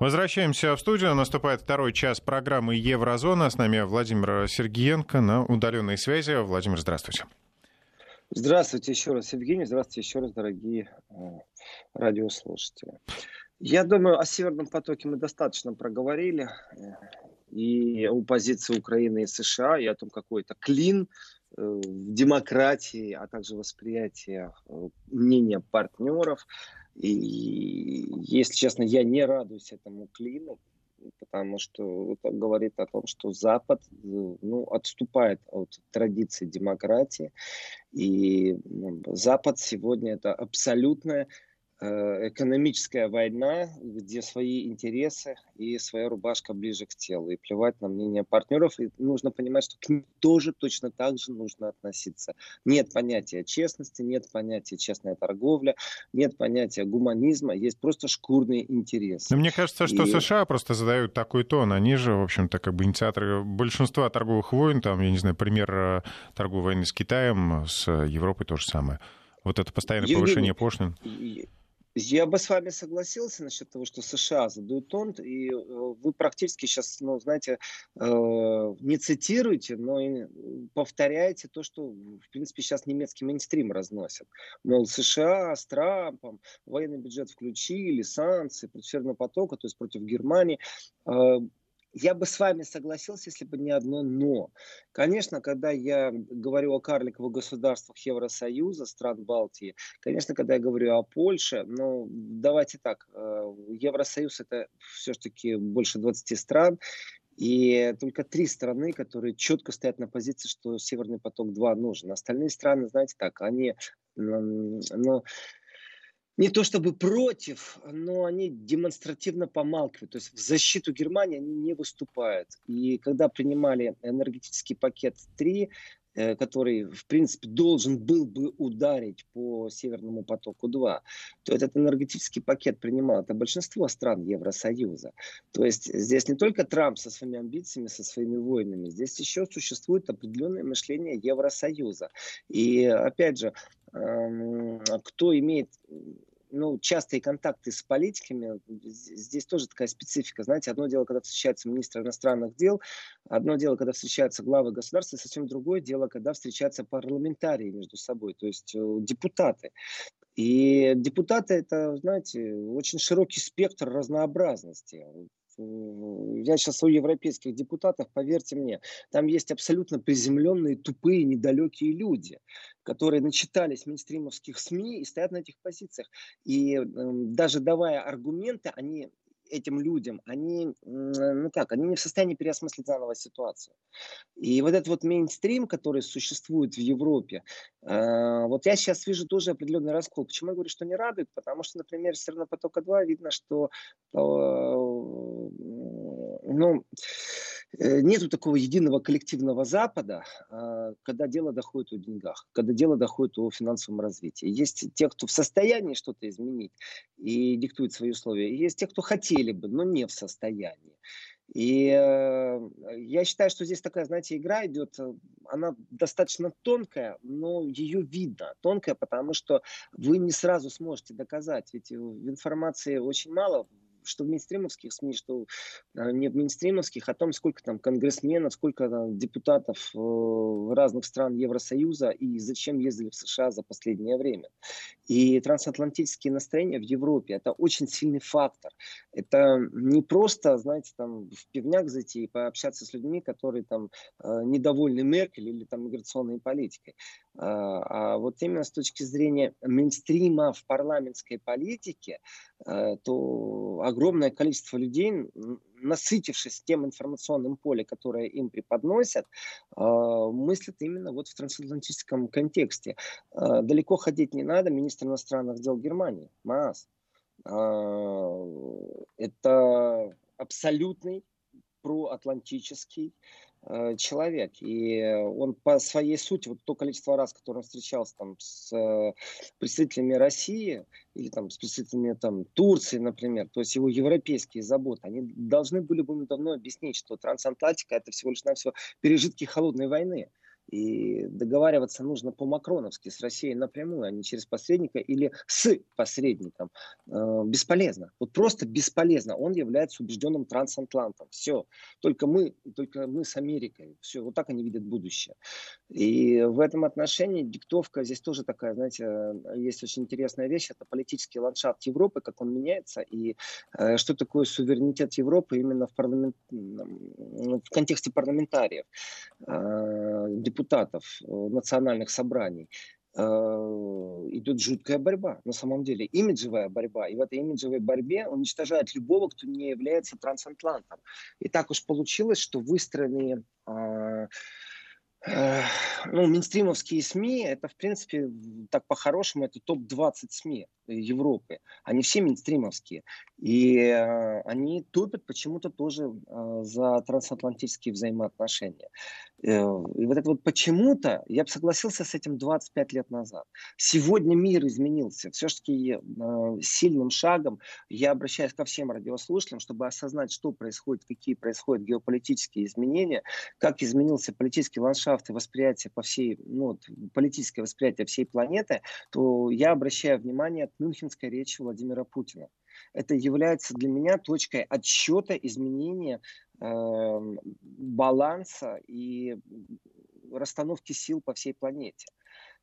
Возвращаемся в студию. Наступает второй час программы «Еврозона». С нами Владимир Сергеенко на удаленной связи. Владимир, здравствуйте. Здравствуйте еще раз, Евгений. Здравствуйте еще раз, дорогие э, радиослушатели. Я думаю, о Северном потоке мы достаточно проговорили. Э, и о позиции Украины и США, и о том, какой это клин э, в демократии, а также восприятие мнения партнеров. И, если честно, я не радуюсь этому клину, потому что это говорит о том, что Запад ну, отступает от традиции демократии. И Запад сегодня это абсолютная Э, экономическая война, где свои интересы и своя рубашка ближе к телу. И плевать на мнение партнеров. И нужно понимать, что к ним тоже точно так же нужно относиться. Нет понятия честности, нет понятия честная торговля, нет понятия гуманизма, есть просто шкурные интересы. Но мне кажется, что и... США просто задают такой тон. Они же, в общем-то, как бы инициаторы большинства торговых войн. Там, я не знаю, пример э, торговой войны с Китаем, с Европой то же самое. Вот это постоянное Евгений, повышение пошлин. Я бы с вами согласился насчет того, что США задают тон, и э, вы практически сейчас, ну, знаете, э, не цитируете, но и повторяете то, что, в принципе, сейчас немецкий мейнстрим разносят. Мол, США с Трампом военный бюджет включили, санкции против потока, то есть против Германии. Я бы с вами согласился, если бы не одно «но». Конечно, когда я говорю о карликовых государствах Евросоюза, стран Балтии, конечно, когда я говорю о Польше, ну, давайте так, э, Евросоюз это все-таки больше 20 стран, и только три страны, которые четко стоят на позиции, что Северный поток-2 нужен. Остальные страны, знаете так, они ну, не то чтобы против, но они демонстративно помалкивают. То есть в защиту Германии они не выступают. И когда принимали энергетический пакет 3, Э, который, в принципе, должен был бы ударить по Северному потоку-2, то этот энергетический пакет принимал это большинство стран Евросоюза. То есть здесь не только Трамп со своими амбициями, со своими войнами, здесь еще существует определенное мышление Евросоюза. И, опять же, эм, кто имеет ну, частые контакты с политиками, здесь тоже такая специфика. Знаете, одно дело, когда встречаются министры иностранных дел, одно дело, когда встречаются главы государства, совсем другое дело, когда встречаются парламентарии между собой, то есть э, депутаты. И депутаты это, знаете, очень широкий спектр разнообразности я сейчас у европейских депутатов, поверьте мне, там есть абсолютно приземленные, тупые, недалекие люди, которые начитались мейнстримовских СМИ и стоят на этих позициях. И э, даже давая аргументы, они этим людям, они, ну как, они не в состоянии переосмыслить заново ситуацию. И вот этот вот мейнстрим, который существует в Европе, э, вот я сейчас вижу тоже определенный раскол. Почему я говорю, что не радует? Потому что, например, все равно потока 2 видно, что э, ну, э, нету такого единого коллективного Запада, э, когда дело доходит о деньгах, когда дело доходит о финансовом развитии. Есть те, кто в состоянии что-то изменить и диктует свои условия, есть те, кто хотели бы, но не в состоянии. И э, я считаю, что здесь такая, знаете, игра идет, она достаточно тонкая, но ее видно. Тонкая, потому что вы не сразу сможете доказать, ведь информации очень мало что в мейнстримовских СМИ, что а, не в мейнстримовских, о том, сколько там конгрессменов, сколько там, депутатов э, разных стран Евросоюза и зачем ездили в США за последнее время. И трансатлантические настроения в Европе – это очень сильный фактор. Это не просто, знаете, там в пивняк зайти и пообщаться с людьми, которые там э, недовольны Меркель или там миграционной политикой. А, а вот именно с точки зрения мейнстрима в парламентской политике, э, то огромное количество людей, насытившись тем информационным поле, которое им преподносят, э, мыслят именно вот в трансатлантическом контексте. Э, далеко ходить не надо. Министр иностранных дел Германии, Маас, это абсолютный проатлантический человек. И он по своей сути, вот то количество раз, которое он встречался там с э, представителями России или там с представителями там Турции, например, то есть его европейские заботы, они должны были бы давно объяснить, что трансатлантика это всего лишь навсего пережитки холодной войны. И договариваться нужно по-макроновски с Россией напрямую, а не через посредника или с посредником. Э, бесполезно. Вот просто бесполезно. Он является убежденным трансатлантом. Все. Только мы, только мы с Америкой. Все. Вот так они видят будущее. И в этом отношении диктовка здесь тоже такая, знаете, есть очень интересная вещь. Это политический ландшафт Европы, как он меняется. И э, что такое суверенитет Европы именно в, парламент... в контексте парламентариев, э, депутатов, э, национальных собраний э, идет жуткая борьба, на самом деле, имиджевая борьба. И в этой имиджевой борьбе уничтожают любого, кто не является трансатлантом. И так уж получилось, что выстроенные ну, мейнстримовские СМИ, это, в принципе, так по-хорошему, это топ-20 СМИ Европы. Они все мейнстримовские. И э, они топят почему-то тоже э, за трансатлантические взаимоотношения. Э, и вот это вот почему-то, я бы согласился с этим 25 лет назад. Сегодня мир изменился. Все-таки э, сильным шагом я обращаюсь ко всем радиослушателям, чтобы осознать, что происходит, какие происходят геополитические изменения, как изменился политический ландшафт и восприятие по всей, ну, политическое восприятие всей планеты, то я обращаю внимание к мюнхенской речи Владимира Путина это является для меня точкой отсчета изменения э, баланса и расстановки сил по всей планете.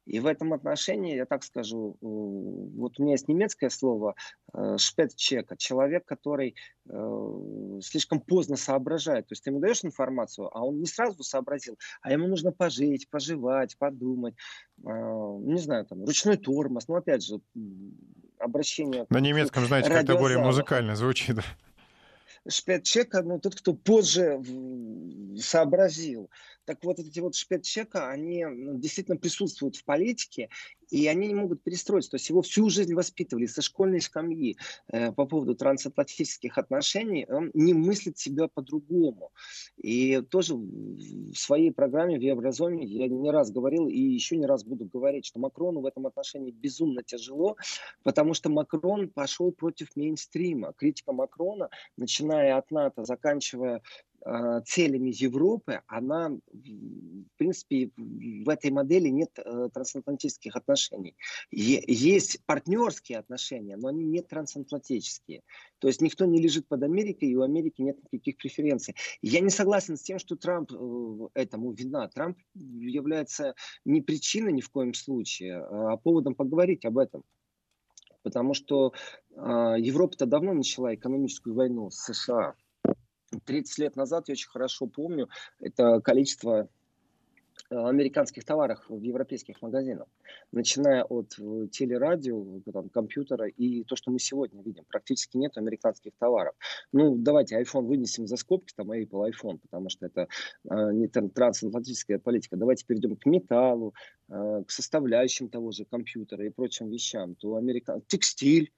И в этом отношении, я так скажу, вот у меня есть немецкое слово э, шпецчека, человек, который э, слишком поздно соображает. То есть ты ему даешь информацию, а он не сразу сообразил, а ему нужно пожить, пожевать, подумать, э, не знаю, там, ручной тормоз. Ну, опять же, обращение... На немецком, знаете, как-то более музыкально звучит. Шпецчека, ну, тот, кто позже сообразил. Так вот, эти вот шпецчека, они ну, действительно присутствуют в политике, и они не могут перестроиться. То есть его всю жизнь воспитывали со школьной скамьи э, по поводу трансатлантических отношений. Он не мыслит себя по-другому. И тоже в своей программе в Еврозоне я не раз говорил и еще не раз буду говорить, что Макрону в этом отношении безумно тяжело, потому что Макрон пошел против мейнстрима. Критика Макрона, начиная от НАТО, заканчивая Э, целями Европы, она, в принципе, в этой модели нет э, трансатлантических отношений. Есть партнерские отношения, но они не трансатлантические. То есть никто не лежит под Америкой, и у Америки нет никаких преференций. Я не согласен с тем, что Трамп э, этому вина. Трамп является не причиной ни в коем случае, а поводом поговорить об этом. Потому что Европа-то давно начала экономическую войну с США 30 лет назад, я очень хорошо помню, это количество э, американских товаров в европейских магазинах, начиная от э, телерадио, там, компьютера и то, что мы сегодня видим. Практически нет американских товаров. Ну, давайте iPhone вынесем за скобки, там Apple iPhone, потому что это э, не трансатлантическая политика. Давайте перейдем к металлу, э, к составляющим того же компьютера и прочим вещам. То американ... Текстиль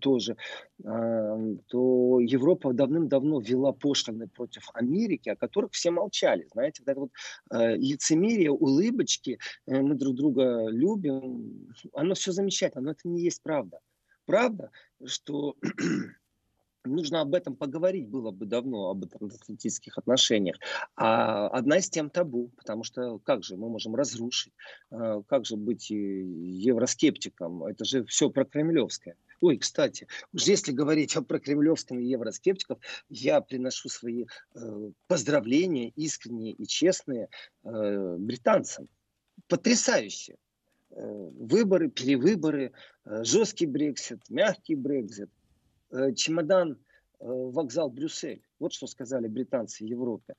тоже, то Европа давным-давно вела пошлины против Америки, о которых все молчали. Знаете, вот это вот э, лицемерие, улыбочки, э, мы друг друга любим, оно все замечательно, но это не есть правда. Правда, что нужно об этом поговорить было бы давно, об атлантических отношениях. А одна из тем табу, потому что как же мы можем разрушить, э, как же быть евроскептиком, это же все про кремлевское. Ой, кстати, уж если говорить о прокремлевском и евроскептиков, я приношу свои э, поздравления искренние и честные э, британцам. Потрясающе. Э, выборы, перевыборы, э, жесткий Брексит, мягкий Брексит, э, чемодан, э, вокзал Брюссель. Вот что сказали британцы Европе.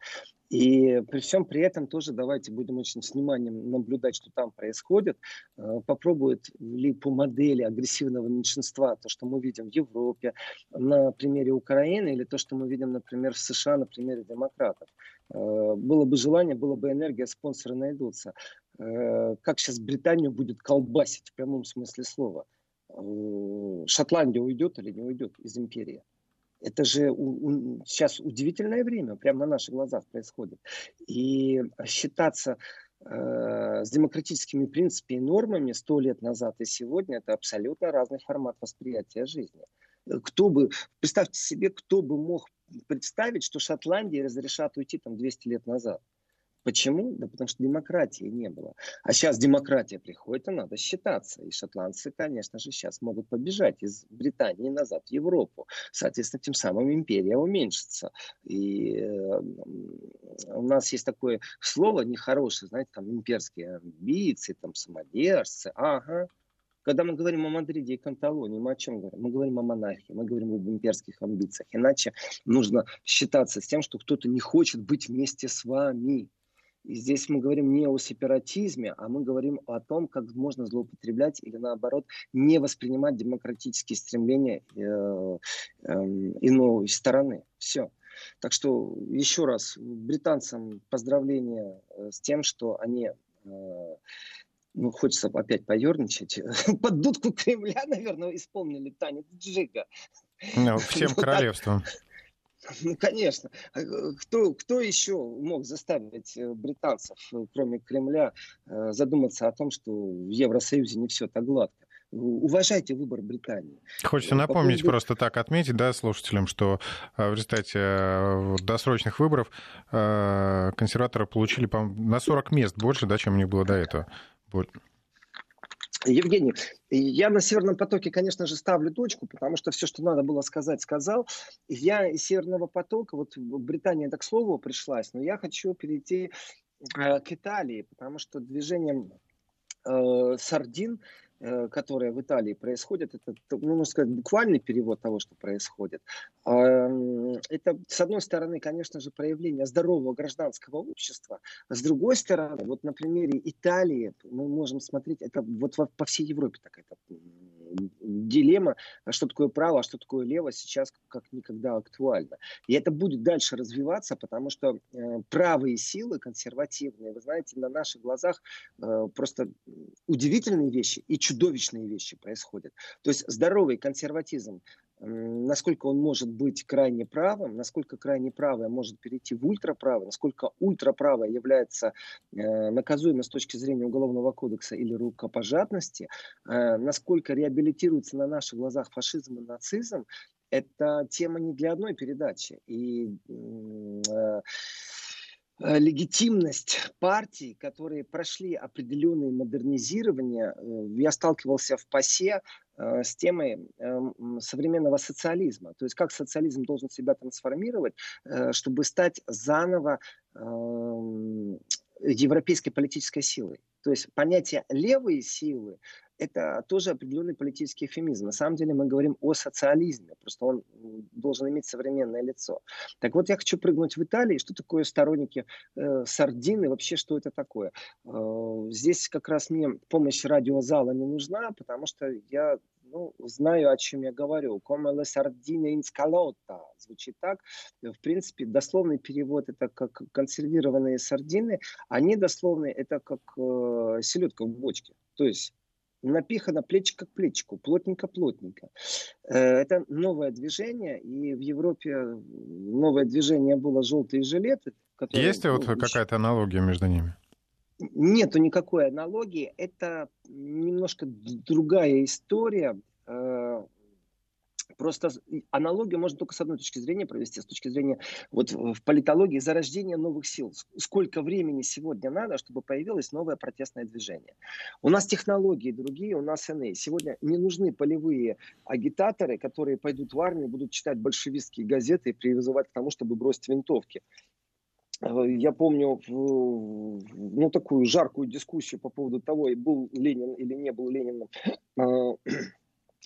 И при всем при этом тоже давайте будем очень с вниманием наблюдать, что там происходит. Э, попробуют ли по модели агрессивного меньшинства то, что мы видим в Европе на примере Украины, или то, что мы видим, например, в США на примере демократов. Э, было бы желание, было бы энергия, спонсоры найдутся. Э, как сейчас Британию будет колбасить в прямом смысле слова? Шотландия уйдет или не уйдет из империи? Это же у, у, сейчас удивительное время, прямо на наших глазах происходит. И считаться э, с демократическими принципами и нормами сто лет назад и сегодня это абсолютно разный формат восприятия жизни. Кто бы, представьте себе, кто бы мог представить, что Шотландии разрешат уйти там 200 лет назад. Почему? Да потому что демократии не было. А сейчас демократия приходит, и надо считаться. И шотландцы, конечно же, сейчас могут побежать из Британии назад в Европу. Соответственно, тем самым империя уменьшится. И э, у нас есть такое слово нехорошее, знаете, там имперские амбиции, там самодержцы. Ага, когда мы говорим о Мадриде и Канталонии, мы о чем говорим? Мы говорим о монархии, мы говорим об имперских амбициях. Иначе нужно считаться с тем, что кто-то не хочет быть вместе с вами. И здесь мы говорим не о сепаратизме, а мы говорим о том, как можно злоупотреблять или наоборот не воспринимать демократические стремления э, э, иной стороны. Все. Так что еще раз британцам поздравления э, с тем, что они э, ну, хочется опять поерничать. Под дудку Кремля, наверное, исполнили танец Джига. Ну, всем королевством. Ну, конечно. А, э, кто, кто еще мог заставить э, британцев, э, кроме Кремля, задуматься о том, что в Евросоюзе не все так гладко? уважайте выбор Британии. Хочется напомнить, поводу... просто так отметить, да, слушателям, что в результате досрочных выборов консерваторы получили, по на 40 мест больше, да, чем у них было до этого. Евгений, я на Северном потоке, конечно же, ставлю точку, потому что все, что надо было сказать, сказал. Я из Северного потока, вот Британия так слово пришлась, но я хочу перейти э, к Италии, потому что движением э, сардин которая в Италии происходит, это, ну, можно сказать, буквальный перевод того, что происходит. Это, с одной стороны, конечно же, проявление здорового гражданского общества, а с другой стороны, вот на примере Италии мы можем смотреть, это вот по всей Европе такая дилемма, что такое право, а что такое лево, сейчас как никогда актуально. И это будет дальше развиваться, потому что э, правые силы, консервативные, вы знаете, на наших глазах э, просто удивительные вещи и чудовищные вещи происходят. То есть здоровый консерватизм насколько он может быть крайне правым, насколько крайне правое может перейти в ультраправое, насколько ультраправое является э, наказуемо с точки зрения Уголовного кодекса или рукопожатности, э, насколько реабилитируется на наших глазах фашизм и нацизм, это тема не для одной передачи. И э, легитимность партий, которые прошли определенные модернизирования. Э, я сталкивался в ПАСЕ э, с темой современного социализма. То есть как социализм должен себя трансформировать, чтобы стать заново европейской политической силой. То есть понятие левые силы это тоже определенный политический эфемизм. На самом деле мы говорим о социализме, просто он должен иметь современное лицо. Так вот, я хочу прыгнуть в Италию. Что такое сторонники э, сардины? Вообще, что это такое? Э, здесь как раз мне помощь радиозала не нужна, потому что я ну, знаю, о чем я говорю. Come le sardine. Звучит так. В принципе, дословный перевод это как консервированные сардины, а недословный это как э, селедка в бочке. То есть напихано плечико к плечику, плотненько-плотненько. Э, это новое движение, и в Европе новое движение было «желтые жилеты». Которые, Есть ну, вот какая-то аналогия между ними? Нету никакой аналогии. Это немножко другая история. Э, Просто аналогию можно только с одной точки зрения провести, с точки зрения вот в политологии зарождения новых сил. Сколько времени сегодня надо, чтобы появилось новое протестное движение. У нас технологии другие, у нас иные. Сегодня не нужны полевые агитаторы, которые пойдут в армию, будут читать большевистские газеты и призывать к тому, чтобы бросить винтовки. Я помню ну, такую жаркую дискуссию по поводу того, был Ленин или не был Лениным а,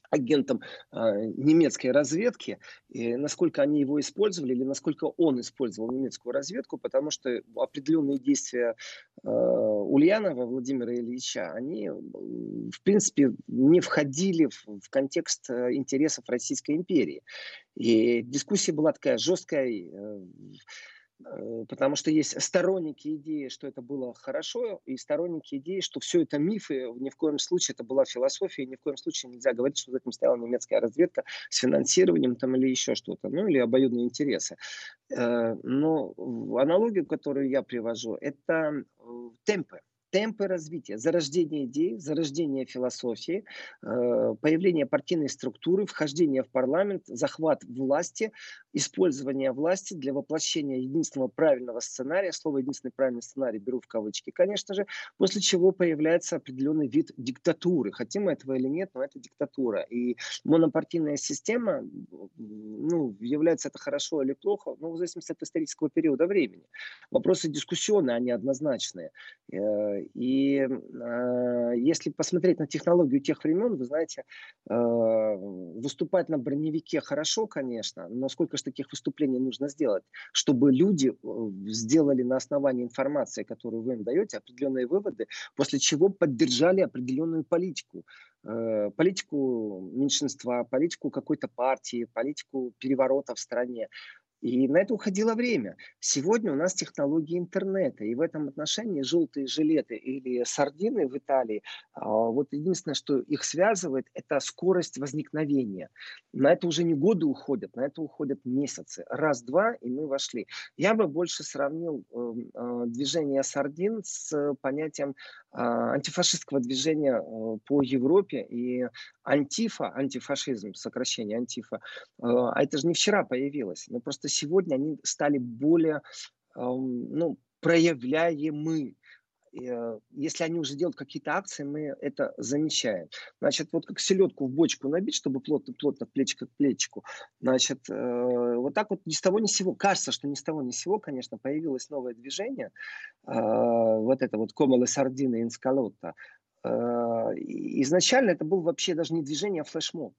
агентом э, немецкой разведки, и насколько они его использовали или насколько он использовал немецкую разведку, потому что определенные действия э, Ульянова Владимира Ильича, они, в принципе, не входили в, в контекст э, интересов Российской империи. И дискуссия была такая жесткая, э, потому что есть сторонники идеи, что это было хорошо, и сторонники идеи, что все это мифы, ни в коем случае это была философия, и ни в коем случае нельзя говорить, что за этим стояла немецкая разведка с финансированием там или еще что-то, ну или обоюдные интересы. Э, но аналогию, которую я привожу, это э, темпы темпы развития, зарождение идей, зарождение философии, э, появление партийной структуры, вхождение в парламент, захват власти, использование власти для воплощения единственного правильного сценария, слово «единственный правильный сценарий» беру в кавычки, конечно же, после чего появляется определенный вид диктатуры. Хотим мы этого или нет, но это диктатура. И монопартийная система, ну, является это хорошо или плохо, ну, в зависимости от исторического периода времени. Вопросы дискуссионные, они однозначные. Э, и э, если посмотреть на технологию тех времен, вы знаете, э, выступать на броневике хорошо, конечно, но сколько же таких выступлений нужно сделать, чтобы люди сделали на основании информации, которую вы им даете, определенные выводы, после чего поддержали определенную политику политику меньшинства, политику какой-то партии, политику переворота в стране. И на это уходило время. Сегодня у нас технологии интернета, и в этом отношении желтые жилеты или сардины в Италии, а, вот единственное, что их связывает, это скорость возникновения. На это уже не годы уходят, на это уходят месяцы. Раз-два, и мы вошли. Я бы больше сравнил эм, э, движение сардин с понятием а, антифашистского движения э, по Европе и антифа, антифашизм, сокращение антифа, э, а это же не вчера появилось, но просто сегодня они стали более ну, проявляемы. Э, если они уже делают какие-то акции, мы это замечаем. Значит, вот как селедку в бочку набить, чтобы плотно-плотно, плечико к плечику. Значит, э, вот так вот ни с того ни с сего, кажется, что ни с того ни с сего, конечно, появилось новое движение, вот это вот Комала Сардина Инскалотта, изначально это был вообще даже не движение, а флешмоб.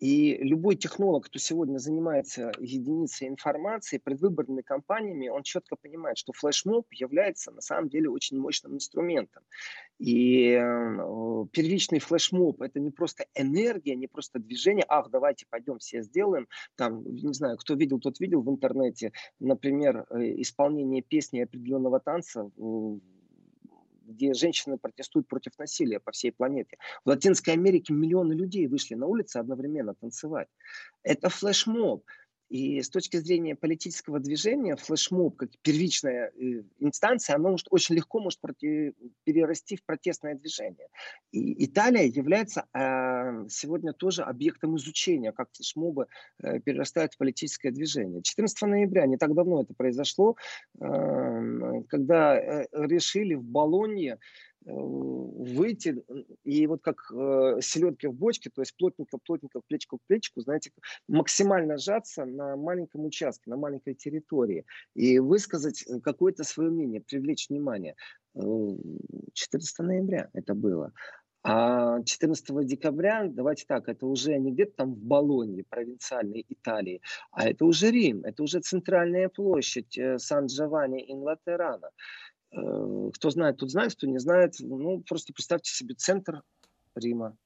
И любой технолог, кто сегодня занимается единицей информации, предвыборными кампаниями, он четко понимает, что флешмоб является на самом деле очень мощным инструментом. И э, первичный флешмоб – это не просто энергия, не просто движение, ах, давайте пойдем все сделаем. Там, не знаю, кто видел, тот видел в интернете, например, э, исполнение песни определенного танца где женщины протестуют против насилия по всей планете. В Латинской Америке миллионы людей вышли на улицы одновременно танцевать. Это флешмоб. И с точки зрения политического движения флешмоб, как первичная э, инстанция, оно может, очень легко может проти, перерасти в протестное движение. И Италия является э, сегодня тоже объектом изучения, как флешмобы э, перерастают в политическое движение. 14 ноября, не так давно это произошло, э, когда решили в Болонье выйти и вот как э, селедки в бочке, то есть плотненько, плотненько, плечко к плечику, знаете, максимально сжаться на маленьком участке, на маленькой территории и высказать какое-то свое мнение, привлечь внимание. 14 э, ноября это было. А 14 декабря, давайте так, это уже не где-то там в Болонье, провинциальной Италии, а это уже Рим, это уже центральная площадь э, Сан-Джованни-ин-Латерана. Э, кто знает, тот знает, кто не знает. Ну, просто представьте себе центр Рима.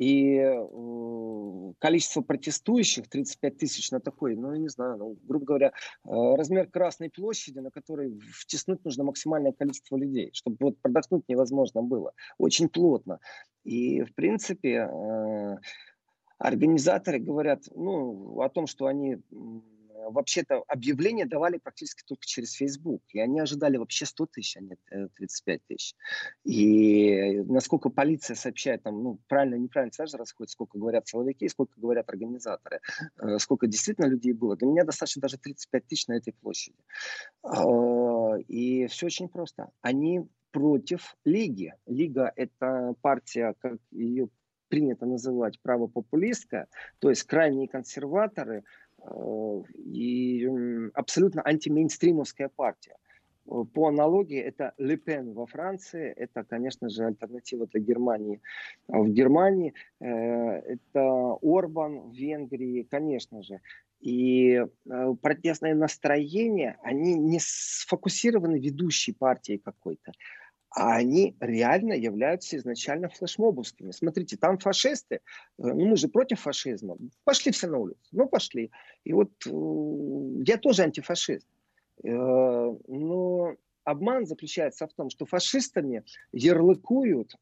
И э, количество протестующих, 35 тысяч на такой, ну, я не знаю, ну, грубо говоря, э, размер Красной площади, на которой втиснуть нужно максимальное количество людей, чтобы вот продохнуть невозможно было. Очень плотно. И, в принципе, организаторы говорят ну, о том, что они вообще-то объявления давали практически только через Facebook. И они ожидали вообще 100 тысяч, а не 35 тысяч. И насколько полиция сообщает, там, ну, правильно, неправильно сразу расходит, сколько говорят силовики, сколько говорят организаторы, э, сколько действительно людей было. Для меня достаточно даже 35 тысяч на этой площади. А, и все очень просто. Они против Лиги. Лига – это партия, как ее принято называть правопопулистская, то есть крайние консерваторы, Э, и абсолютно антимейнстримовская партия. Э, по аналогии это Ле Пен во Франции, это, конечно же, альтернатива для Германии в Германии, э, это Орбан в Венгрии, конечно же. И протестное настроение, они не сфокусированы ведущей партией какой-то, а они реально являются изначально флешмобовскими. Смотрите, там фашисты, э, ну мы же против фашизма, пошли все на улицу, ну пошли. И вот э, я тоже антифашист. Э, но обман заключается в том, что фашистами ярлыкуют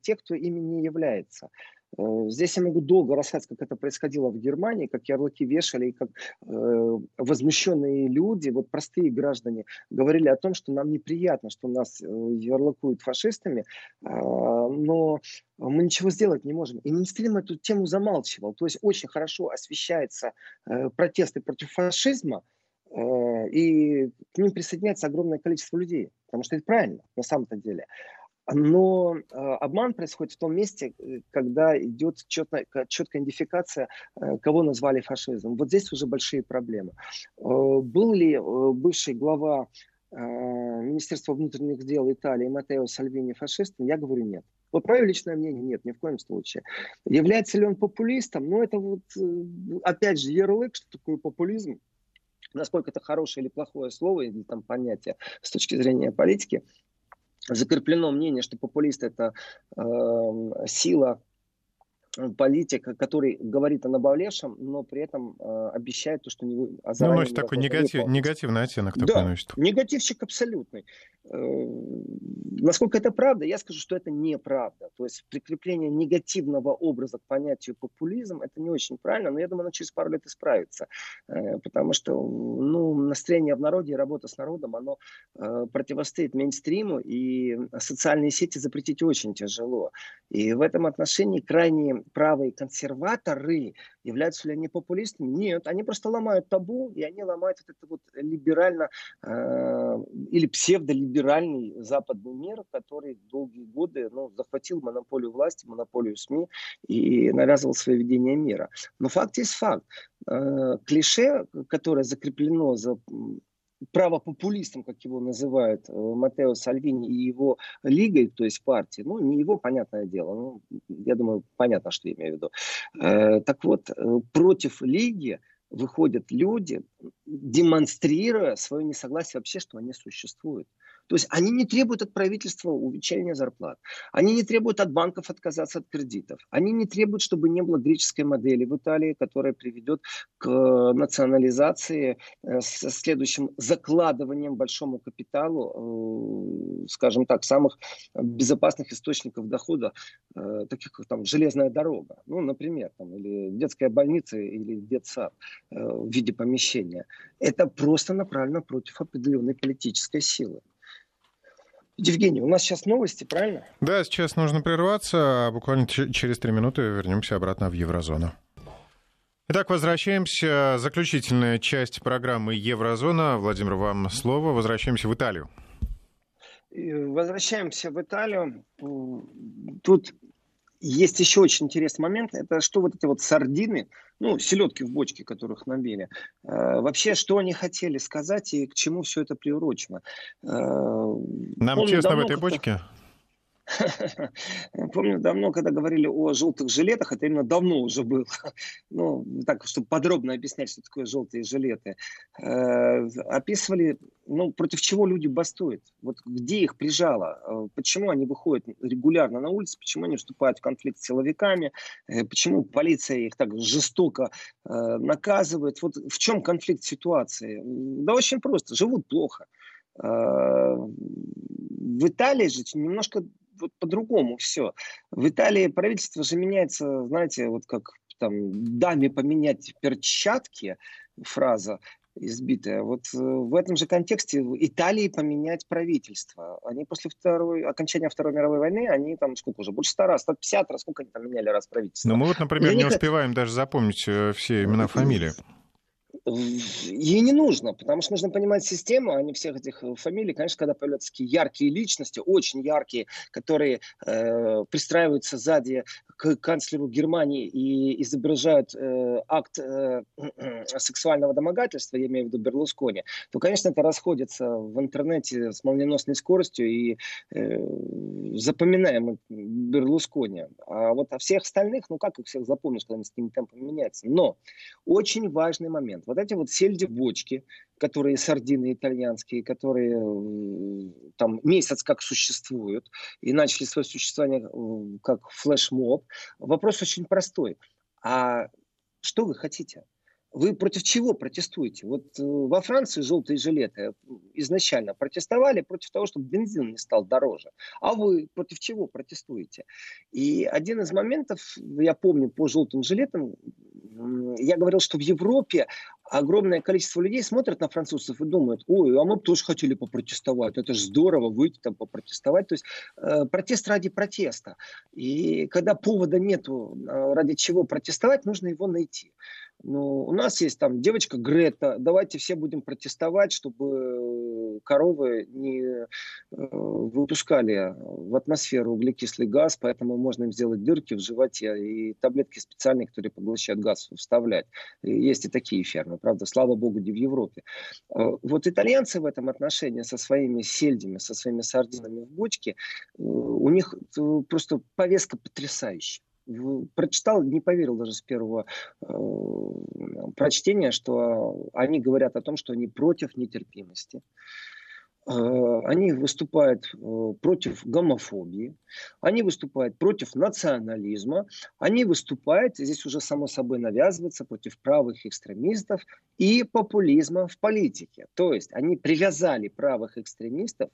те, кто ими не является. Э, здесь я могу долго рассказать, как это происходило в Германии, как ярлыки вешали, и как э, возмущенные люди, вот простые граждане, говорили о том, что нам неприятно, что нас э, ярлыкуют фашистами, э, но мы ничего сделать не можем. И Минстрим эту тему замалчивал. То есть очень хорошо освещаются э, протесты против фашизма, э, и к ним присоединяется огромное количество людей, потому что это правильно на самом-то деле. Но э, обман происходит в том месте, э, когда идет четная, четкая идентификация, э, кого назвали фашизмом. Вот здесь уже большие проблемы. Был ли бывший глава Министерства внутренних дел Италии Матео Сальвини фашистом? Я говорю нет. Вот мое личное мнение нет, ни в коем случае. Является ли он популистом? Ну, это вот, опять же, ярлык, что такое популизм. Насколько это хорошее или плохое слово, или там понятие с точки зрения политики – закреплено мнение, что популист это э, сила политик, который говорит о наболевшем, но при этом э, обещает то, что не вы... А ну, носит такой негатив, негативный оттенок такой да, носит. негативщик абсолютный. Э, насколько это правда? Я скажу, что это неправда. То есть прикрепление негативного образа к понятию популизм, это не очень правильно, но я думаю, оно через пару лет исправится. Э, потому что ну, настроение в народе и работа с народом, оно э, противостоит мейнстриму, и социальные сети запретить очень тяжело. И в этом отношении крайне правые консерваторы, являются ли они популистами? Нет, они просто ломают табу, и они ломают вот это вот либерально э, или псевдолиберальный западный мир, который долгие годы ну, захватил монополию власти, монополию СМИ и навязывал свое видение мира. Но факт есть факт. Э, клише, которое закреплено за правопопулистом, как его называют э, Матео Сальвини и его лигой, то есть партией, ну, не его, понятное дело, ну, я думаю, понятно, что я имею в виду. Э, так вот, э, против лиги выходят люди, демонстрируя свое несогласие вообще, что они существуют. То есть они не требуют от правительства увеличения зарплат. Они не требуют от банков отказаться от кредитов. Они не требуют, чтобы не было греческой модели в Италии, которая приведет к национализации э, с следующим закладыванием большому капиталу, э, скажем так, самых безопасных источников дохода, э, таких как там железная дорога, ну, например, там, или детская больница, или детсад в виде помещения. Это просто направлено против определенной политической силы. Евгений, у нас сейчас новости, правильно? Да, сейчас нужно прерваться, а буквально через три минуты вернемся обратно в еврозону. Итак, возвращаемся. Заключительная часть программы «Еврозона». Владимир, вам слово. Возвращаемся в Италию. Возвращаемся в Италию. Тут есть еще очень интересный момент, это что вот эти вот сардины, ну, селедки в бочке, которых набили, э, вообще, что они хотели сказать и к чему все это приурочено. Э, Нам честно в этой бочке? Помню давно, когда говорили о желтых жилетах, это именно давно уже было. Ну, так, чтобы подробно объяснять, что такое желтые жилеты. Э, описывали, ну, против чего люди бастуют. Вот где их прижало, э, почему они выходят регулярно на улицу, почему они вступают в конфликт с силовиками, э, почему полиция их так жестоко наказывает. Вот в чем конфликт ситуации? Да очень просто, живут плохо. В Италии же немножко вот по-другому все. В Италии правительство же меняется, знаете, вот как там даме поменять перчатки, фраза избитая. Вот э, в этом же контексте Италии поменять правительство. Они после второй, окончания Второй мировой войны, они там сколько уже, больше 100 раз, 150 раз, сколько они там меняли раз правительство. Ну мы вот, например, не успеваем даже запомнить э, все имена, фамилии. Ей не нужно, потому что нужно понимать систему, а не всех этих э, фамилий. Конечно, когда появляются такие яркие личности, очень яркие, которые э, пристраиваются сзади к канцлеру Германии и изображают э, акт э, сексуального домогательства, я имею в виду Берлускони, то, конечно, это расходится в интернете с молниеносной скоростью и э, запоминаем Берлускони. А вот о всех остальных, ну как их всех запомнишь, когда они с такими темпами меняются. Но очень важный момент. Вот эти вот сельди-бочки, которые сардины итальянские, которые там месяц как существуют и начали свое существование как флешмоб. Вопрос очень простой. А что вы хотите? Вы против чего протестуете? Вот э, во Франции желтые жилеты изначально протестовали против того, чтобы бензин не стал дороже. А вы против чего протестуете? И один из моментов, я помню по желтым жилетам, я говорил, что в Европе огромное количество людей смотрят на французов и думают, ой, а мы бы тоже хотели попротестовать, это же здорово выйти там попротестовать. То есть э, протест ради протеста. И когда повода нету, э, ради чего протестовать, нужно его найти. Ну, у нас есть там девочка Грета, давайте все будем протестовать, чтобы коровы не э, выпускали в атмосферу углекислый газ, поэтому можно им сделать дырки в животе и таблетки специальные, которые поглощают газ, вставлять. И есть и такие фермы, правда, слава богу, не в Европе. Э, вот итальянцы в этом отношении со своими сельдями, со своими сардинами в бочке, э, у них просто повестка потрясающая прочитал, не поверил даже с первого э, прочтения, что они говорят о том, что они против нетерпимости. Э, они выступают э, против гомофобии, они выступают против национализма, они выступают, здесь уже само собой навязывается, против правых экстремистов и популизма в политике. То есть они привязали правых экстремистов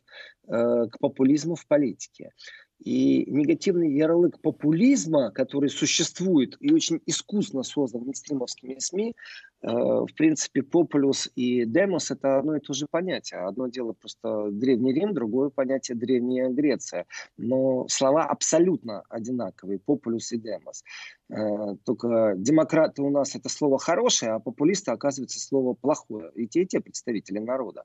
к популизму в политике. И негативный ярлык популизма, который существует и очень искусно создан мейнстримовскими СМИ, э, в принципе, популюс и демос – это одно и то же понятие. Одно дело просто Древний Рим, другое понятие Древняя Греция. Но слова абсолютно одинаковые – популюс и демос. Э, только демократы у нас – это слово хорошее, а популисты, оказывается, слово плохое. И те, и те представители народа.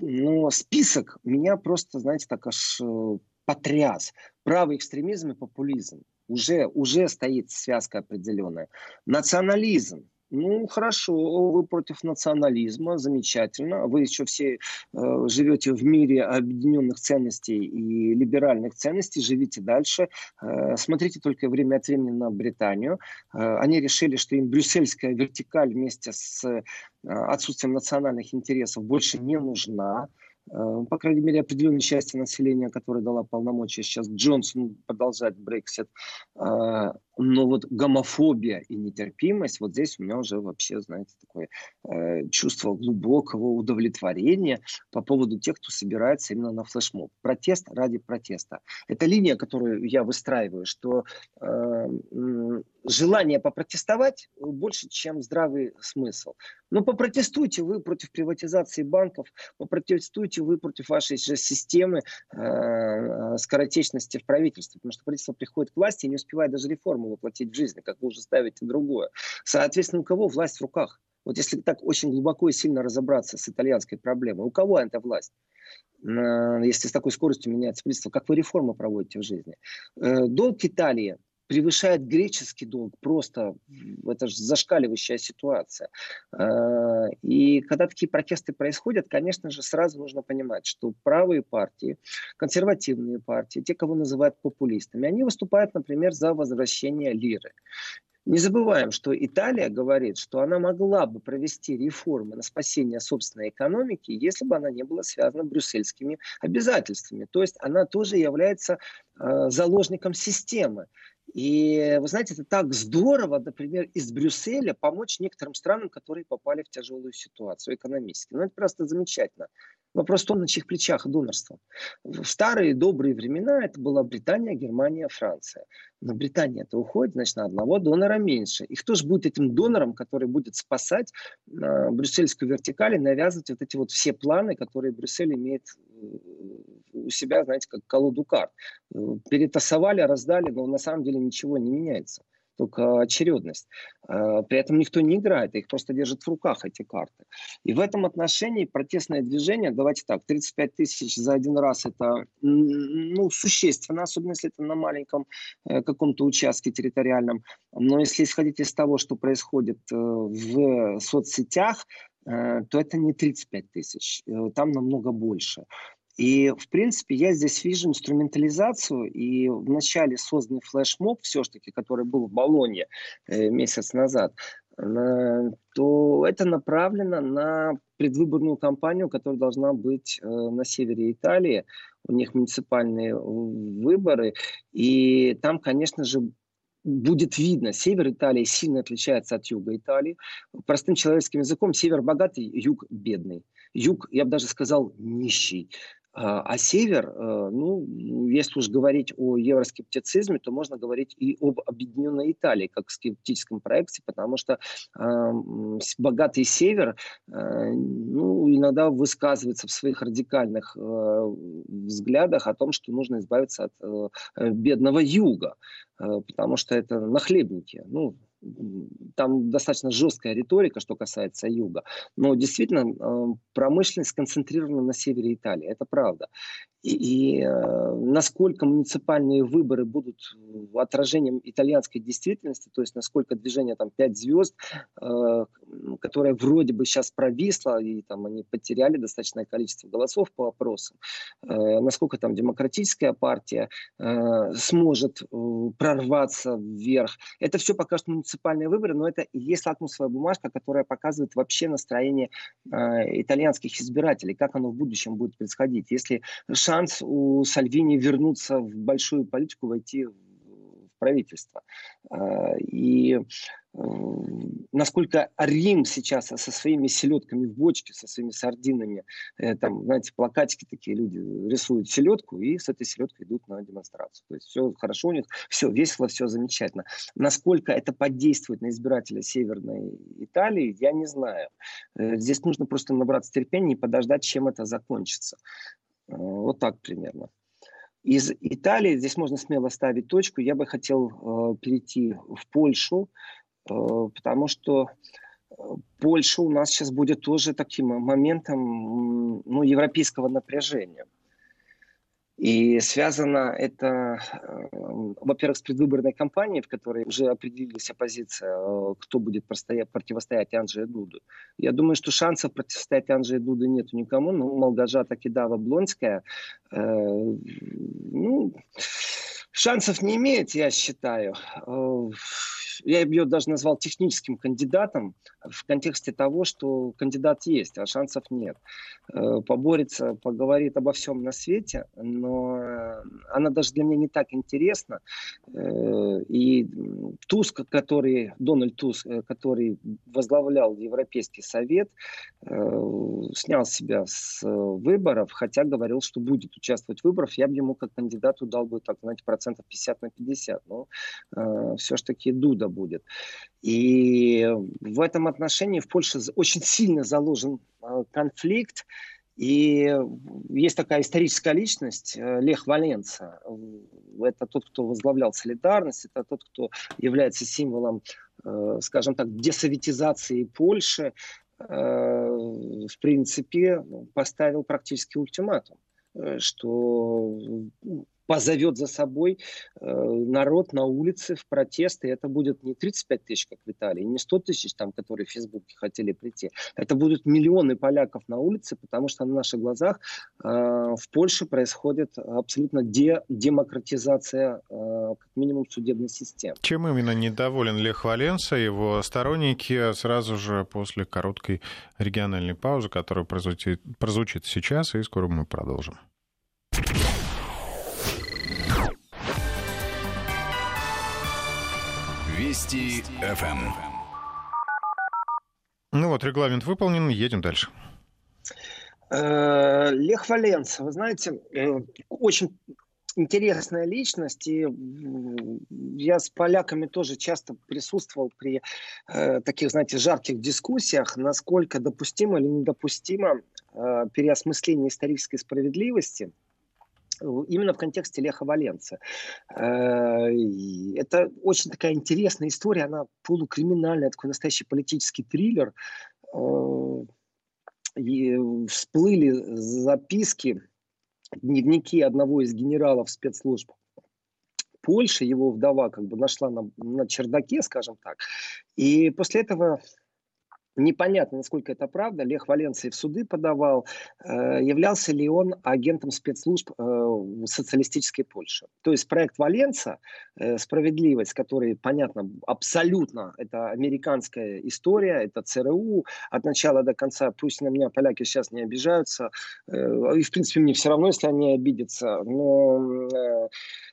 Но список меня просто, знаете, так аж э, потряс. Правый экстремизм и популизм. Уже, уже стоит связка определенная. Национализм. Ну, хорошо, вы против национализма, замечательно. Вы еще все э, живете в мире объединенных ценностей и либеральных ценностей, живите дальше. Э, смотрите только время от времени на Британию. Э, они решили, что им брюссельская вертикаль вместе с э, отсутствием национальных интересов больше не нужна. Э, по крайней мере, определенной части населения, которая дала полномочия сейчас Джонсон продолжать Брексит. Но вот гомофобия и нетерпимость, вот здесь у меня уже вообще, знаете, такое э, чувство глубокого удовлетворения по поводу тех, кто собирается именно на флешмоб. Протест ради протеста. Это линия, которую я выстраиваю, что э, желание попротестовать больше, чем здравый смысл. Но попротестуйте вы против приватизации банков, попротестуйте вы против вашей же системы э, скоротечности в правительстве, потому что правительство приходит к власти и не успевает даже реформу воплотить в жизнь, как вы уже ставите другое. Соответственно, у кого власть в руках? Вот если так очень глубоко и сильно разобраться с итальянской проблемой, у кого эта власть? Если с такой скоростью меняется правительство, как вы реформы проводите в жизни? Э, долг Италии превышает греческий долг. Просто это же зашкаливающая ситуация. Э, и когда такие протесты происходят, конечно же, сразу нужно понимать, что правые партии, консервативные партии, те, кого называют популистами, они выступают, например, за возвращение лиры. Не забываем, что Италия говорит, что она могла бы провести реформы на спасение собственной экономики, если бы она не была связана брюссельскими обязательствами. То есть она тоже является э, заложником системы. И вы знаете, это так здорово, например, из Брюсселя помочь некоторым странам, которые попали в тяжелую ситуацию экономически. Ну, это просто замечательно. Вопрос в том, на чьих плечах донорство. В старые добрые времена это была Британия, Германия, Франция. Но Британия это уходит, значит, на одного донора меньше. И кто же будет этим донором, который будет спасать э, брюссельскую вертикаль и навязывать вот эти вот все планы, которые Брюссель имеет э, у себя, знаете, как колоду карт. Э, перетасовали, раздали, но на самом деле ничего не меняется только очередность. А, при этом никто не играет, их просто держат в руках, эти карты. И в этом отношении протестное движение, давайте так, 35 тысяч за один раз это ну, существенно, особенно если это на маленьком э, каком-то участке территориальном. Но если исходить из того, что происходит э, в соцсетях, э, то это не 35 тысяч, там намного больше. И, в принципе, я здесь вижу инструментализацию, и в начале созданный флешмоб, все-таки, который был в Болоне э, месяц назад, э, то это направлено на предвыборную кампанию, которая должна быть э, на севере Италии. У них муниципальные выборы, и там, конечно же, будет видно, север Италии сильно отличается от юга Италии. Простым человеческим языком, север богатый, юг бедный. Юг, я бы даже сказал, нищий. А, а север, э, ну, если уж говорить о евроскептицизме, то можно говорить и об объединенной Италии как скептическом проекте, потому что э, богатый север э, ну, иногда высказывается в своих радикальных э, взглядах о том, что нужно избавиться от э, бедного юга, э, потому что это нахлебники. Ну, там достаточно жесткая риторика, что касается юга. Но действительно, э, промышленность сконцентрирована на севере Италии. Это правда. И, э, насколько муниципальные выборы будут отражением итальянской действительности, то есть насколько движение там пять звезд, э, которое вроде бы сейчас провисло, и там они потеряли достаточное количество голосов по опросам, э, насколько там демократическая партия э, сможет э, прорваться вверх. Это все пока что муниципальные выборы, но это и есть лакмусовая бумажка, которая показывает вообще настроение э, итальянских избирателей, как оно в будущем будет происходить. Если шанс у Сальвини вернуться в большую политику, войти в правительство. А, и э, насколько Рим сейчас со своими селедками в бочке, со своими сардинами, э, там, знаете, плакатики такие люди рисуют селедку и с этой селедкой идут на демонстрацию. То есть все хорошо у них, все весело, все замечательно. Насколько это подействует на избирателя Северной Италии, я не знаю. Э, здесь нужно просто набраться терпения и подождать, чем это закончится. Вот так примерно. Из Италии, здесь можно смело ставить точку, я бы хотел э, перейти в Польшу, э, потому что э, Польша у нас сейчас будет тоже таким моментом ну, европейского напряжения. И связано это, э, во-первых, с предвыборной кампанией, в которой уже определились оппозиция, э, кто будет противостоять Анджею Дуду. Я думаю, что шансов противостоять Анджею Дуду нет никому. Ну, Молгожата Кидава Блонская, э, ну, шансов не имеет, я считаю. Э, я ее даже назвал техническим кандидатом в контексте того, что кандидат есть, а шансов нет. Э, поборется, поговорит обо всем на свете, но она даже для меня не так интересна. Э, и Туск, который, Дональд Туск, э, который возглавлял Европейский Совет, снял себя с выборов, хотя говорил, что будет участвовать в выборах. Я бы ему как кандидату дал бы, так, знаете, процентов 50 на 50. Но все-таки Дуда будет. И в этом отношении в Польше очень сильно заложен э, конфликт. И есть такая историческая личность, э, Лех Валенца. Это тот, кто возглавлял солидарность, это тот, кто является символом, э, скажем так, десоветизации Польши. В принципе, поставил практически ультиматум, что позовет за собой э, народ на улице в протесты. Это будет не 35 тысяч, как в Италии, не 100 тысяч, там, которые в Фейсбуке хотели прийти. Это будут миллионы поляков на улице, потому что на наших глазах э, в Польше происходит абсолютно де демократизация, э, как минимум, судебной системы. Чем именно недоволен Лех Валенса, его сторонники сразу же после короткой региональной паузы, которая прозвучит, прозвучит сейчас, и скоро мы продолжим. Вести ФМ. Ну вот, регламент выполнен, едем дальше. Э, Лех Валенц, вы знаете, э, очень интересная личность, и я с поляками тоже часто присутствовал при э, таких, знаете, жарких дискуссиях, насколько допустимо или недопустимо э, переосмысление исторической справедливости – именно в контексте Леха Валенца. Э, это очень такая интересная история, она полукриминальная, такой настоящий политический триллер. Э, и всплыли записки, дневники одного из генералов спецслужб Польши, его вдова как бы нашла на, на чердаке, скажем так. И после этого Непонятно, насколько это правда. Лех Валенций в суды подавал. Э, являлся ли он агентом спецслужб э, социалистической Польши? То есть проект Валенца, э, справедливость, который, понятно, абсолютно это американская история, это ЦРУ от начала до конца. Пусть на меня поляки сейчас не обижаются. И, в принципе, мне все равно, если они обидятся. Но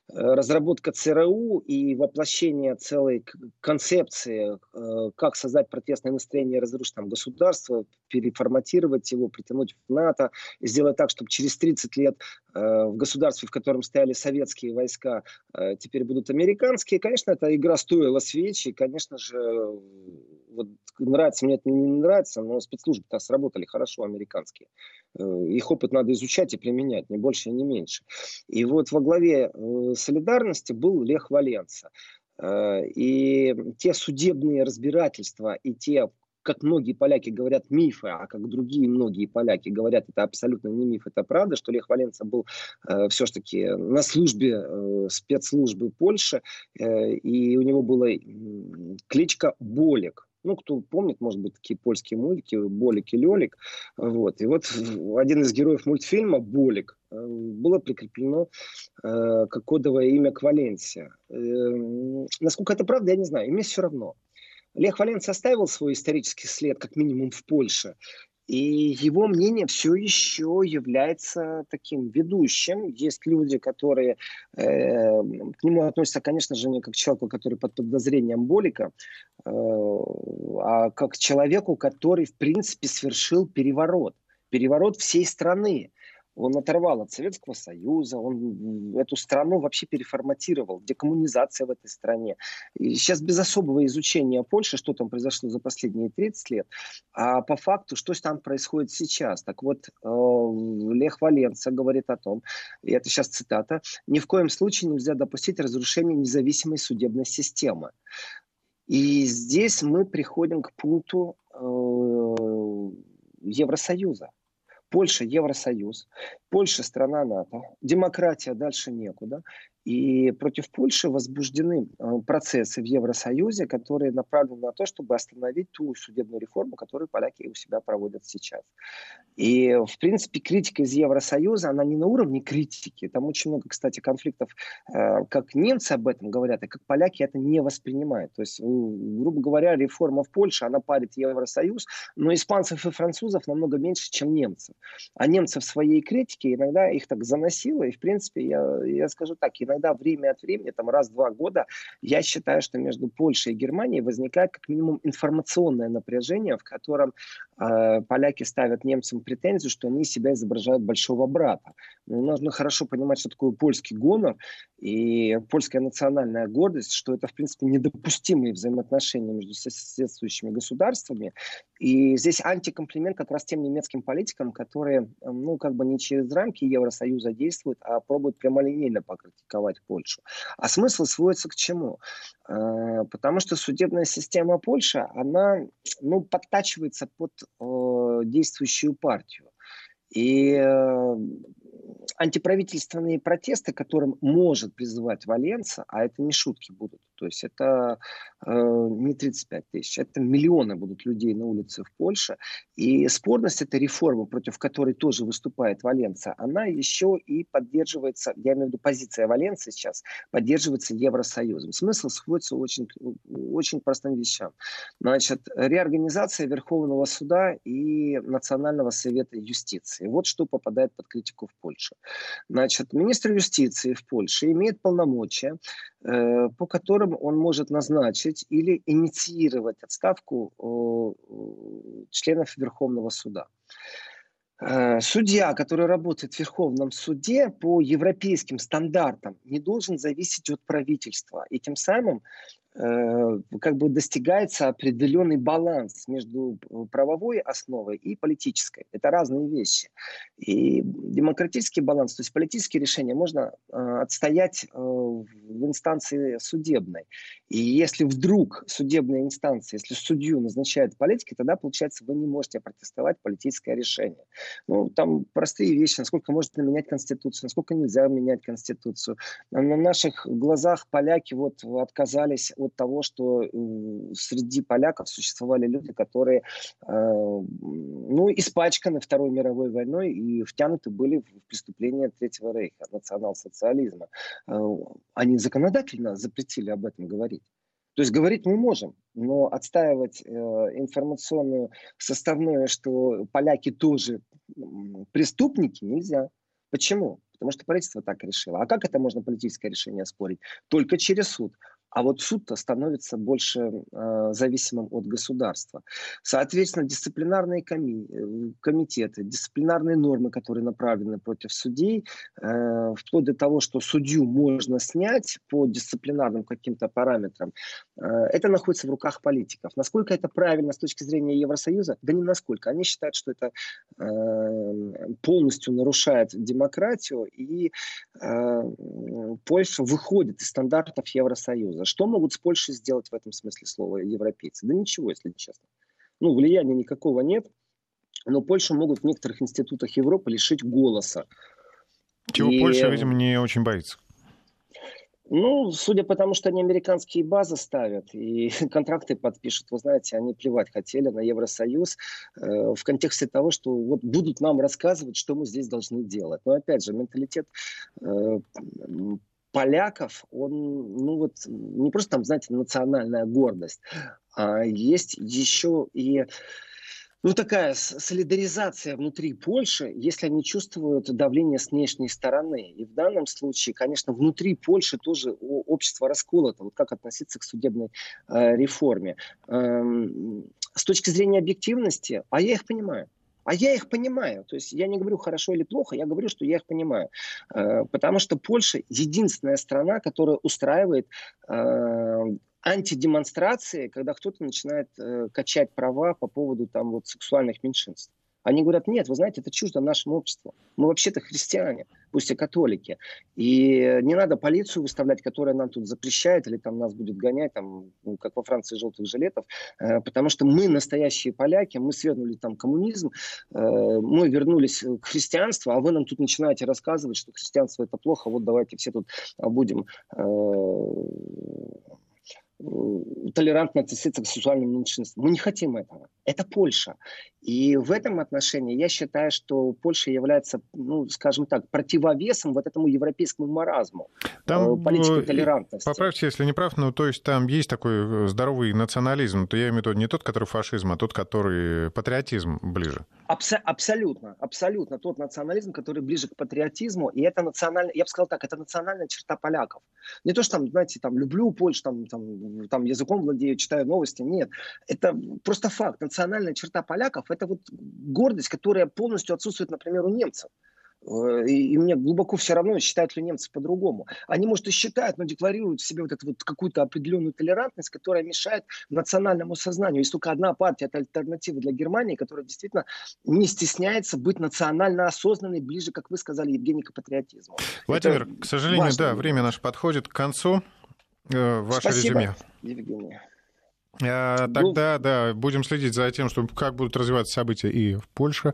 разработка ЦРУ и воплощение целой концепции, как создать протестное настроение разрушить там, государство, переформатировать его, притянуть в НАТО, сделать так, чтобы через 30 лет э, в государстве, в котором стояли советские войска, э, теперь будут американские. Конечно, эта игра стоила свечи, конечно же, вот, нравится мне это не нравится, но спецслужбы-то сработали хорошо, американские. Э, их опыт надо изучать и применять, не больше и не меньше. И вот во главе э, солидарности был Лех Валенца. Э, и те судебные разбирательства и те как многие поляки говорят, мифы, а как другие многие поляки говорят, это абсолютно не миф, это правда, что Лех Валенца был э, все-таки на службе э, спецслужбы Польши, э, и у него была кличка Болик. Ну, кто помнит, может быть, такие польские мультики, Болик и Лелик. Вот. И вот один из героев мультфильма, Болик, э, было прикреплено э, как кодовое имя к Валенсия. Э, насколько это правда, я не знаю. И мне все равно. Лех Валенц оставил свой исторический след, как минимум, в Польше. И его мнение все еще является таким ведущим. Есть люди, которые э, к нему относятся, конечно же, не как к человеку, который под подозрением Болика, э, а как к человеку, который, в принципе, совершил переворот. Переворот всей страны. Он оторвал от Советского Союза, он эту страну вообще переформатировал, декоммунизация в этой стране. И сейчас без особого изучения Польши, что там произошло за последние 30 лет, а по факту, что там происходит сейчас. Так вот, э, Лех Валенца говорит о том, и это сейчас цитата, «Ни в коем случае нельзя допустить разрушения независимой судебной системы». И здесь мы приходим к пункту э, Евросоюза. Польша Евросоюз, Польша страна НАТО, демократия дальше некуда. И против Польши возбуждены э, процессы в Евросоюзе, которые направлены на то, чтобы остановить ту судебную реформу, которую поляки у себя проводят сейчас. И, в принципе, критика из Евросоюза, она не на уровне критики. Там очень много, кстати, конфликтов, э, как немцы об этом говорят, и как поляки это не воспринимают. То есть, грубо говоря, реформа в Польше, она парит Евросоюз, но испанцев и французов намного меньше, чем немцев. А немцы в своей критике иногда их так заносило, и, в принципе, я, я скажу так, иногда иногда время от времени, там раз-два года, я считаю, что между Польшей и Германией возникает как минимум информационное напряжение, в котором э, поляки ставят немцам претензию, что они себя изображают большого брата. Но нужно хорошо понимать, что такое польский гонор и польская национальная гордость, что это, в принципе, недопустимые взаимоотношения между соседствующими государствами. И здесь антикомплимент как раз тем немецким политикам, которые, ну, как бы не через рамки Евросоюза действуют, а пробуют прямолинейно покритиковать критиковать Польшу. А смысл сводится к чему? Э, потому что судебная система Польши, она ну, подтачивается под э, действующую партию. И э, антиправительственные протесты, которым может призывать Валенца, а это не шутки будут, то есть это э, не 35 тысяч, это миллионы будут людей на улице в Польше. И спорность этой реформы, против которой тоже выступает Валенца, она еще и поддерживается, я имею в виду позиция Валенции сейчас, поддерживается Евросоюзом. Смысл сводится очень, очень простым вещам. Значит, реорганизация Верховного суда и Национального совета юстиции. Вот что попадает под критику в Польше. Значит, министр юстиции в Польше имеет полномочия, по которым он может назначить или инициировать отставку э, членов Верховного суда. Э, судья, который работает в Верховном суде по европейским стандартам, не должен зависеть от правительства. И тем самым Э, как бы достигается определенный баланс между правовой основой и политической. Это разные вещи. И демократический баланс, то есть политические решения можно э, отстоять э, в инстанции судебной. И если вдруг судебная инстанция, если судью назначает политики, тогда, получается, вы не можете протестовать политическое решение. Ну, там простые вещи, насколько можно менять Конституцию, насколько нельзя менять Конституцию. На наших глазах поляки вот отказались от того, что среди поляков существовали люди, которые ну, испачканы Второй мировой войной и втянуты были в преступления Третьего Рейха, национал-социализма. Они законодательно запретили об этом говорить. То есть говорить мы можем, но отстаивать э, информационную составную, что поляки тоже преступники, нельзя. Почему? Потому что правительство так решило. А как это можно политическое решение спорить? Только через суд. А вот суд-то становится больше э, зависимым от государства. Соответственно, дисциплинарные коми- э, комитеты, дисциплинарные нормы, которые направлены против судей, э, вплоть до того, что судью можно снять по дисциплинарным каким-то параметрам, э, это находится в руках политиков. Насколько это правильно с точки зрения Евросоюза? Да не насколько. Они считают, что это э, полностью нарушает демократию, и э, Польша выходит из стандартов Евросоюза. Что могут с Польшей сделать в этом смысле слова европейцы? Да ничего, если честно. Ну, влияния никакого нет, но Польшу могут в некоторых институтах Европы лишить голоса. Чего и... Польша, видимо, не очень боится. Ну, судя по тому, что они американские базы ставят и контракты подпишут, вы знаете, они плевать хотели на Евросоюз э, в контексте того, что вот будут нам рассказывать, что мы здесь должны делать. Но опять же, менталитет э, поляков, он, ну вот, не просто там, знаете, национальная гордость, а есть еще и ну, такая солидаризация внутри Польши, если они чувствуют давление с внешней стороны. И в данном случае, конечно, внутри Польши тоже общество расколото. Вот как относиться к судебной э, реформе. Эм, с точки зрения объективности, а я их понимаю. А я их понимаю. То есть я не говорю хорошо или плохо, я говорю, что я их понимаю. Э, потому что Польша единственная страна, которая устраивает э, антидемонстрации, когда кто-то начинает э, качать права по поводу там вот сексуальных меньшинств. Они говорят, нет, вы знаете, это чуждо нашему обществу. Мы вообще-то христиане, пусть и католики. И не надо полицию выставлять, которая нам тут запрещает или там нас будет гонять, там, ну, как во Франции желтых жилетов, э, потому что мы настоящие поляки, мы свергнули там коммунизм, э, мы вернулись к христианству, а вы нам тут начинаете рассказывать, что христианство это плохо, вот давайте все тут будем э, толерантно относиться к сексуальным меньшинствам. Мы не хотим этого. Это Польша. И в этом отношении я считаю, что Польша является, ну, скажем так, противовесом вот этому европейскому маразму там, э, э, толерантности. Поправьте, если не прав, ну, то есть там есть такой э, здоровый национализм, то я имею в виду не тот, который фашизм, а тот, который патриотизм ближе. Абсо- абсолютно, абсолютно тот национализм, который ближе к патриотизму, и это национальная, я бы сказал так, это национальная черта поляков. Не то, что там, знаете, там, люблю Польшу, там, там, там языком владею, читаю новости, нет. Это просто факт. Национальная черта поляков – это вот гордость, которая полностью отсутствует, например, у немцев. Э, и, и мне глубоко все равно, считают ли немцы по-другому. Они, может, и считают, но декларируют в себе вот эту вот какую-то определенную толерантность, которая мешает национальному сознанию. Есть только одна партия, это альтернатива для Германии, которая действительно не стесняется быть национально осознанной, ближе, как вы сказали, Евгений, к патриотизму. Владимир, это к сожалению, важно. да, время наше подходит к концу. Э, ваше Спасибо, резюме. Евгений. А, тогда, да, будем следить за тем, что, как будут развиваться события и в Польше,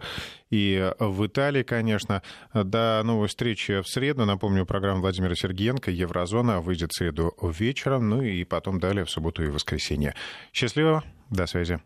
и в Италии, конечно. До новой встречи в среду. Напомню, программа Владимира Сергеенко «Еврозона» выйдет в среду вечером, ну и потом далее в субботу и воскресенье. Счастливо, до связи.